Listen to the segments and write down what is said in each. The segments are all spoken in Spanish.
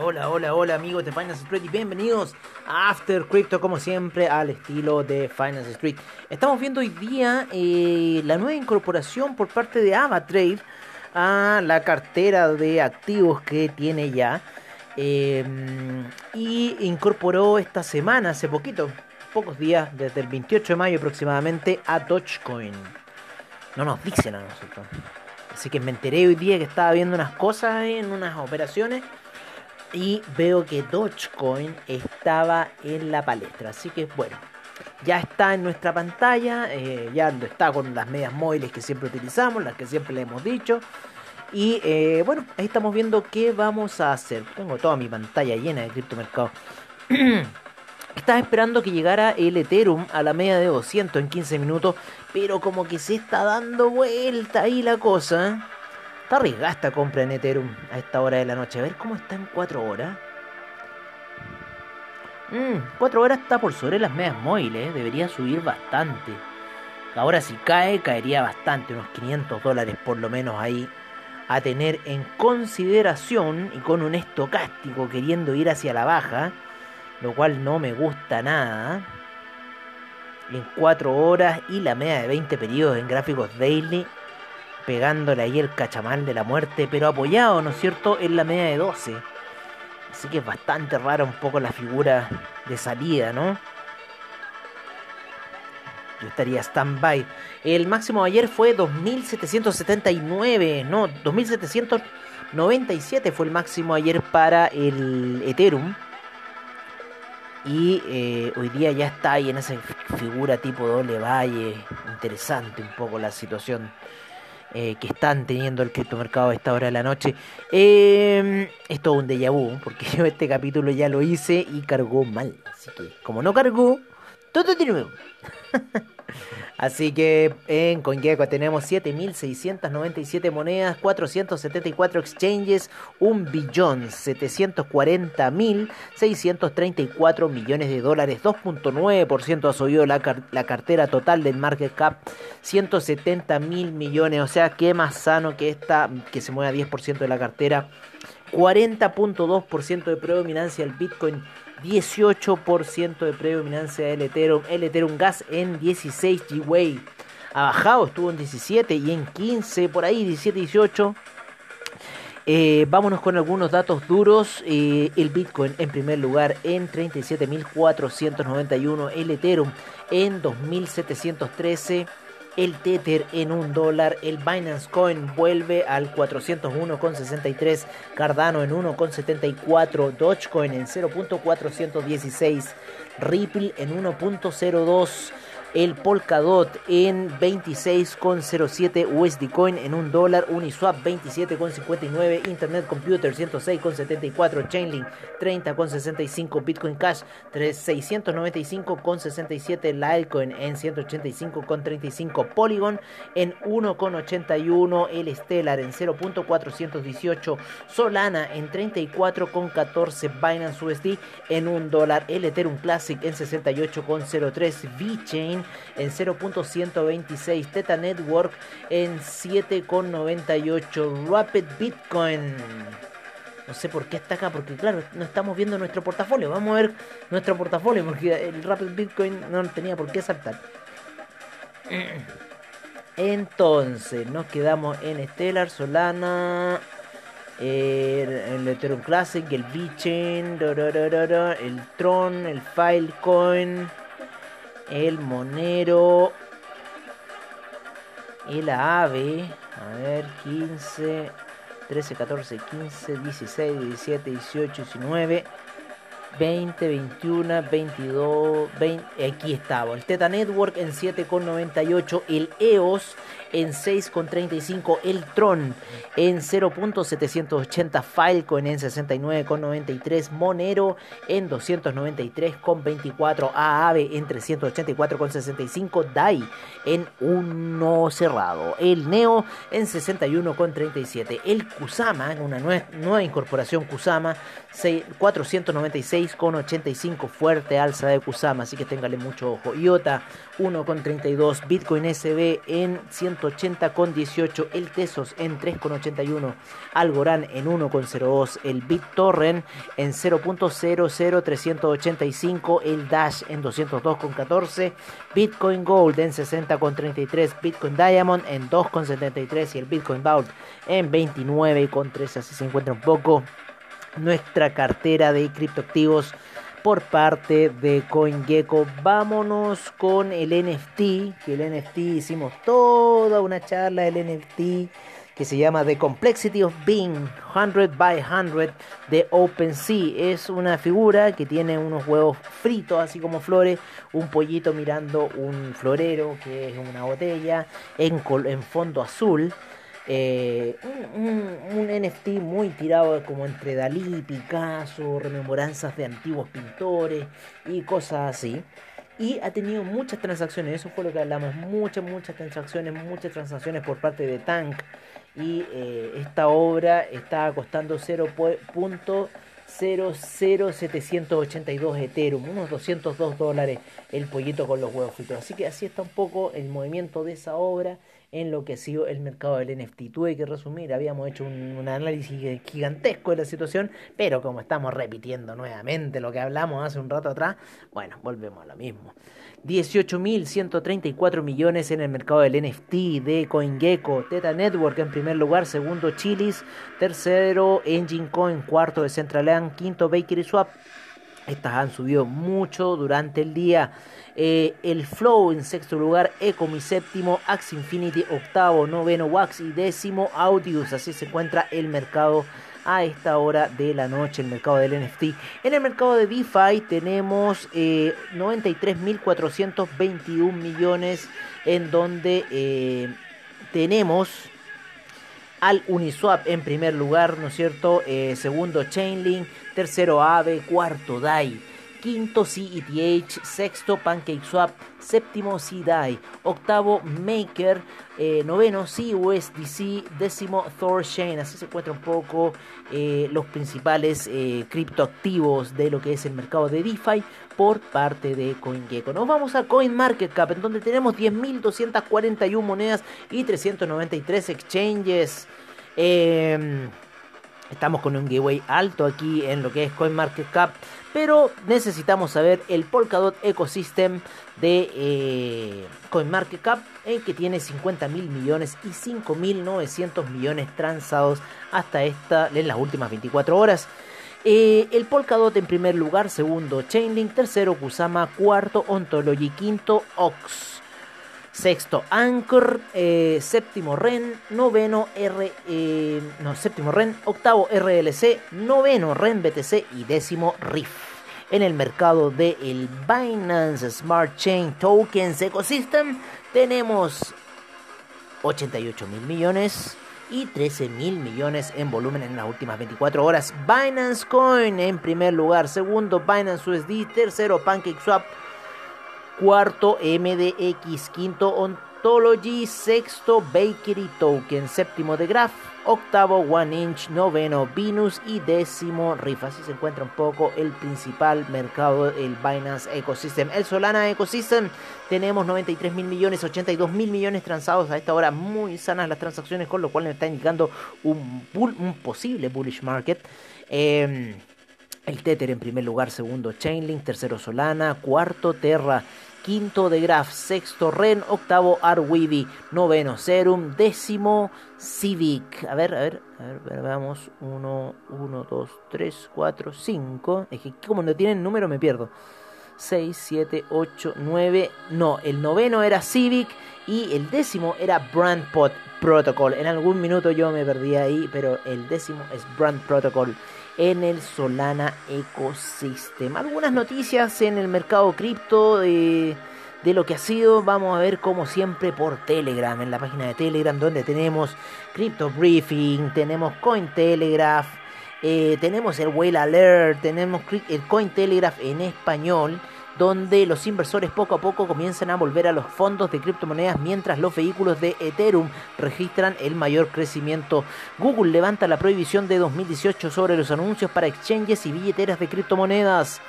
Hola, hola, hola, amigos de Finance Street y bienvenidos a After Crypto como siempre al estilo de Finance Street. Estamos viendo hoy día eh, la nueva incorporación por parte de AvaTrade a la cartera de activos que tiene ya. Eh, y incorporó esta semana, hace poquito, pocos días, desde el 28 de mayo aproximadamente, a Dogecoin. No nos dicen a nosotros. Así que me enteré hoy día que estaba viendo unas cosas en unas operaciones y veo que Dogecoin estaba en la palestra. Así que bueno, ya está en nuestra pantalla, eh, ya está con las medias móviles que siempre utilizamos, las que siempre le hemos dicho. Y eh, bueno, ahí estamos viendo qué vamos a hacer. Tengo toda mi pantalla llena de criptomercado. Estaba esperando que llegara el Ethereum a la media de 200 en 15 minutos, pero como que se está dando vuelta ahí la cosa. Está arriesgada esta compra en Ethereum a esta hora de la noche. A ver cómo está en 4 horas. 4 mm, horas está por sobre las medias móviles. Debería subir bastante. Ahora si cae, caería bastante. Unos 500 dólares por lo menos ahí. A tener en consideración y con un estocástico queriendo ir hacia la baja. Lo cual no me gusta nada. En 4 horas y la media de 20 periodos en gráficos daily pegándole ahí el cachamal de la muerte, pero apoyado, ¿no es cierto?, en la media de 12. Así que es bastante rara un poco la figura de salida, ¿no? Yo estaría stand-by. El máximo de ayer fue 2779, no, 2797 fue el máximo ayer para el Ethereum. Y eh, hoy día ya está ahí en esa figura tipo doble valle. Interesante un poco la situación eh, que están teniendo el criptomercado a esta hora de la noche. Eh, es todo un déjà vu, porque yo este capítulo ya lo hice y cargó mal. Así que, como no cargó, todo tiene nuevo. Así que en CoinGecko tenemos 7.697 monedas, 474 exchanges, 1.740.634 millones de dólares, 2.9% ha subido la, la, cartera total del market cap, 170 mil millones, o sea, que más sano que esta, que se mueva 10% de la cartera, 40.2% de predominancia el Bitcoin 18% de predominancia del Ethereum. El Ethereum Gas en 16 G-Way. Ha bajado, estuvo en 17 y en 15, por ahí, 17, 18. Eh, vámonos con algunos datos duros. Eh, el Bitcoin en primer lugar en 37.491. El Ethereum en 2.713 el Tether en un dólar, el Binance Coin vuelve al 401,63, Cardano en 1,74, Dogecoin en 0.416, Ripple en 1.02 el Polkadot en 26,07 USD Coin en 1 dólar, Uniswap 27,59, Internet Computer 106,74, Chainlink 30,65, Bitcoin Cash 695,67, Litecoin en 185,35, Polygon en 1,81, el Stellar en 0.418, Solana en 34,14, Binance USD en 1 dólar, el Ethereum Classic en 68,03, VeChain en 0.126, Teta Network en 7.98, Rapid Bitcoin. No sé por qué está acá, porque claro, no estamos viendo nuestro portafolio. Vamos a ver nuestro portafolio, porque el Rapid Bitcoin no tenía por qué saltar. Entonces, nos quedamos en Stellar, Solana, el, Ethereum Classic, el VeChain, el Tron, el Filecoin el Monero, el AVE, a ver, 15, 13, 14, 15, 16, 17, 18, 19. 20, 21, 22, 20, aquí estaba. El Teta Network en 7,98. El EOS en 6,35 el Tron, en 0.780 Falcon en 69,93 Monero en 293,24 Aave en 384,65 DAI en 1 cerrado, el Neo en 61,37 el Kusama, una nueva, nueva incorporación Kusama 496,85 fuerte alza de Kusama, así que téngale mucho ojo. IOTA 1,32, Bitcoin SB en 180,18, el Tesos en 3,81, Algorand en 1,02, el BitTorrent en 0.00385, el Dash en 202,14, Bitcoin Gold en 60,33, Bitcoin Diamond en 2,73 y el Bitcoin Vault en 29,13, así se encuentra un poco nuestra cartera de criptoactivos por parte de CoinGecko. Vámonos con el NFT, que el NFT hicimos toda una charla del NFT que se llama The Complexity of Being 100 by 100 de OpenSea. Es una figura que tiene unos huevos fritos, así como flores, un pollito mirando un florero, que es una botella, en, en fondo azul. Eh, un, NFT muy tirado como entre Dalí, Picasso, rememoranzas de antiguos pintores y cosas así. Y ha tenido muchas transacciones, eso fue lo que hablamos, muchas, muchas transacciones, muchas transacciones por parte de Tank. Y eh, esta obra está costando 0.00782 Ethereum, unos 202 dólares el pollito con los huevos fritos. Así que así está un poco el movimiento de esa obra enloqueció el mercado del NFT. Tuve que resumir, habíamos hecho un, análisis gigantesco de la situación, pero como estamos repitiendo nuevamente lo que hablamos hace un rato atrás, bueno, volvemos a lo mismo. 18.134 millones en el mercado del NFT de CoinGecko, Teta Network en primer lugar, segundo Chilis, tercero Engine Coin, cuarto de Centraland, quinto Bakery Swap. Estas han subido mucho durante el día. Eh, el Flow en sexto lugar, Ecomi séptimo, Axe Infinity octavo, noveno Wax y décimo Audius. Así se encuentra el mercado a esta hora de la noche, el mercado del NFT. En el mercado de DeFi tenemos 93.421 eh, millones en donde eh, tenemos al Uniswap en primer lugar, ¿no es cierto? segundo Chainlink, tercero Aave, cuarto DAI quinto CETH, sexto PancakeSwap, séptimo CDAI, octavo Maker, eh, noveno CUSDC, décimo ThorChain. Así se encuentran un poco eh, los principales eh, criptoactivos de lo que es el mercado de DeFi por parte de CoinGecko. Nos vamos a CoinMarketCap, en donde tenemos 10.241 monedas y 393 exchanges. Em, estamos con un giveaway alto aquí en lo que es CoinMarketCap. Pero necesitamos saber el Polkadot Ecosystem de eh, CoinMarketCap, en que tiene 50 mil millones y 5.900 millones transados hasta esta, en las últimas 24 horas. Eh, el Polkadot en primer lugar, segundo Chainlink, tercero Kusama, cuarto Ontology, quinto Ox, sexto Anchor, eh, séptimo Ren, noveno R, no, séptimo Ren, octavo RLC, noveno Ren BTC y décimo Riff. En el mercado el Binance Smart Chain Tokens Ecosystem tenemos 88 mil millones y 13 mil millones en volumen en las últimas 24 horas. Binance Coin en primer lugar, segundo Binance USD, tercero PancakeSwap, cuarto MDX, quinto Ontology, sexto Bakery Token, séptimo de Graph, octavo One Inch, noveno Venus y décimo Riff. Así se encuentra un poco el principal mercado, el Binance Ecosystem. El Solana Ecosystem tenemos 93 mil millones, 82 mil millones transados a esta hora. Muy sanas las transacciones, con lo cual nos está indicando un, un posible bullish market. Em, el Tether en primer lugar, segundo Chainlink, tercero Solana, cuarto Terra quinto de Graph, sexto Ren, octavo Arweedy, noveno Serum, décimo Civic. A ver, a ver, a ver, veamos. 1, 1, 2, 3, 4, 5. Es que como no tienen número me pierdo. 6, 7, 8, 9. No, el noveno era Civic. Y el décimo era Brand Protocol. En algún minuto yo me perdí ahí, pero el décimo es Brand Protocol en el Solana Ecosystem. Algunas noticias en el mercado cripto de, de, lo que ha sido. Vamos a ver como siempre por Telegram, en la página de Telegram donde tenemos Crypto Briefing, tenemos Cointelegraph, eh, tenemos el Whale Alert, tenemos el Cointelegraph en español donde los inversores poco a poco comienzan a volver a los fondos de criptomonedas mientras los vehículos de Ethereum registran el mayor crecimiento. Google levanta la prohibición de 2018 sobre los anuncios para exchanges y billeteras de criptomonedas.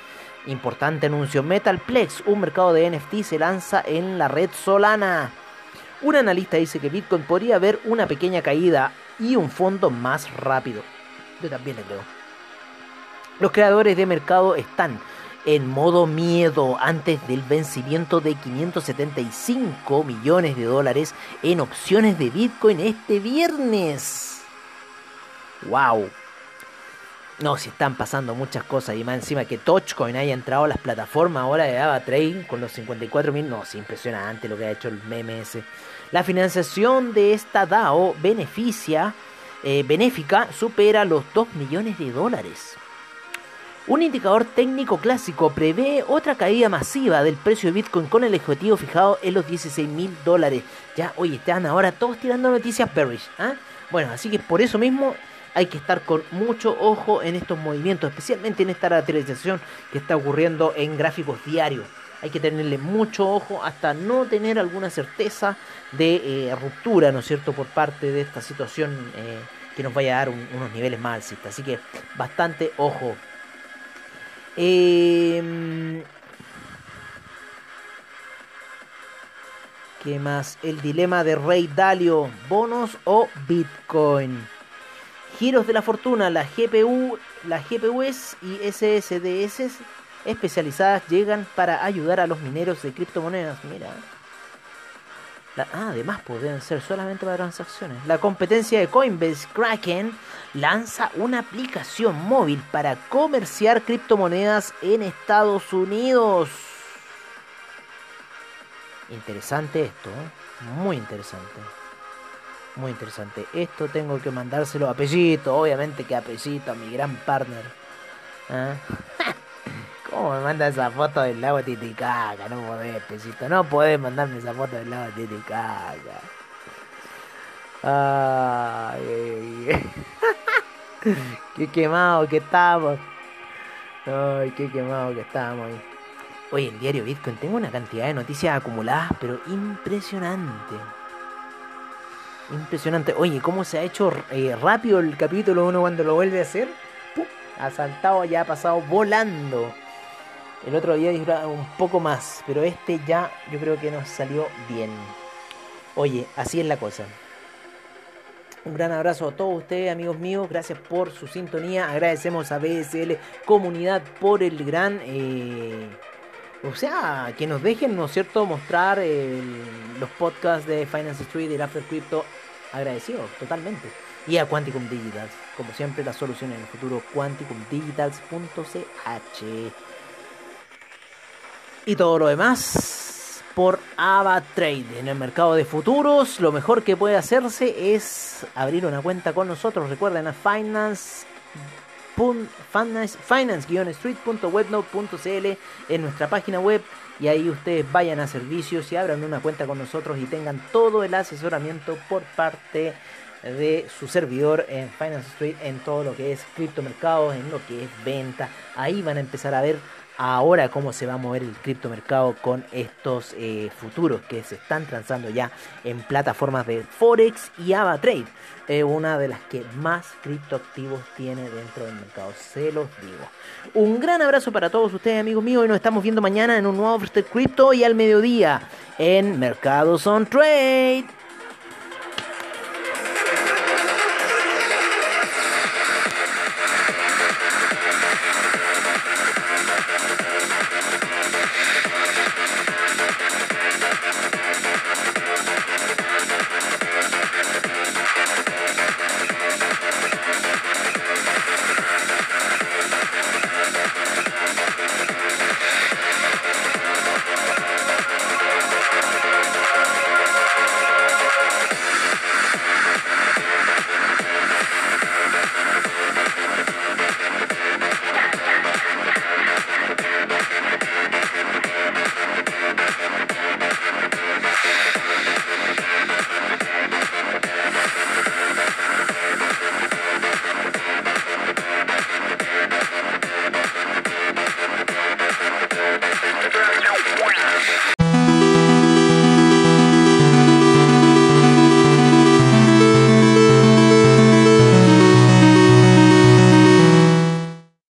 Importante anuncio, Metalplex, un mercado de NFT, se lanza en la red Solana. Un analista dice que Bitcoin podría haber una pequeña caída y un fondo más rápido. También le creo. Los creadores de mercado están en modo miedo antes del vencimiento de 575 millones de dólares en opciones de Bitcoin este viernes. ¡Wow! No, si están pasando muchas cosas y más encima que Touchcoin haya entrado a las plataformas ahora de AvaTrade con los 54 mil. No, es impresionante lo que ha hecho el MMS. La financiación de esta DAO beneficia, eh, benéfica supera los 2 millones de dólares. Un indicador técnico clásico prevé otra caída masiva del precio de Bitcoin con el objetivo fijado en los 16 mil dólares. Ya, oye, están ahora todos tirando noticias bearish. ¿ah? Bueno, así que por eso mismo hay que estar con mucho ojo en estos movimientos, especialmente en esta lateralización que está ocurriendo en gráficos diarios. Hay que tenerle mucho ojo hasta no tener alguna certeza de eh, ruptura, ¿no es cierto?, por parte de esta situación eh, que nos vaya a dar unos niveles más alcistas. Así que bastante ojo. Eh, ¿Qué más? El dilema de Rey Dalio, bonos o Bitcoin. Giros de la fortuna, la GPU, las GPUs y SSDS especializadas llegan para ayudar a los mineros de criptomonedas. Mira. ah, además pueden ser solamente para transacciones. La competencia de Coinbase Kraken lanza una aplicación móvil para comerciar criptomonedas en Estados Unidos. Interesante esto, ¿eh? muy interesante. Muy interesante. Esto tengo que mandárselo a Pellito, obviamente que a Pellito, a mi gran partner. ¿Ah? ¿Cómo me manda esa foto del lago Titicaca? No podés, Pellito, no podés mandarme esa foto del lago Titicaca. Ay, qué quemado que estamos. Ay, qué quemado que estamos ahí. Oye, el diario Bitcoin, tengo una cantidad de noticias acumuladas, pero impresionante. Impresionante. Oye, cómo se ha hecho eh, rápido el capítulo uno cuando lo vuelve a hacer. Ha saltado, ya ha pasado volando. El otro día duró un poco más, pero este ya yo creo que nos salió bien. Oye, así es la cosa. Un gran abrazo a todos ustedes, amigos míos. Gracias por su sintonía. Agradecemos a BSL Comunidad por el gran... Eh, o sea, que nos dejen, ¿no es cierto?, mostrar los podcasts de Finance Street y el After Crypto agradecidos, totalmente. Y a Quanticum Digitals, como siempre, la solución en el futuro, quanticumdigitals.ch. Y todo lo demás por AvaTrade. En el mercado de futuros, lo mejor que puede hacerse es abrir una cuenta con nosotros. Recuerden a Finance finance-street.webnote.cl en nuestra página web y ahí ustedes vayan a servicios y abran una cuenta con nosotros y tengan todo el asesoramiento por parte de su servidor en Finance Street en todo lo que es criptomercados, en lo que es venta. Ahí van a empezar a ver ahora cómo se va a mover el criptomercado con estos eh, futuros que se están transando ya en plataformas de Forex y AvaTrade. una de las que más criptoactivos tiene dentro del mercado, se los digo. Un gran abrazo para todos ustedes, amigos míos, y nos estamos viendo mañana en un nuevo After Crypto y al mediodía en Mercados on Trade.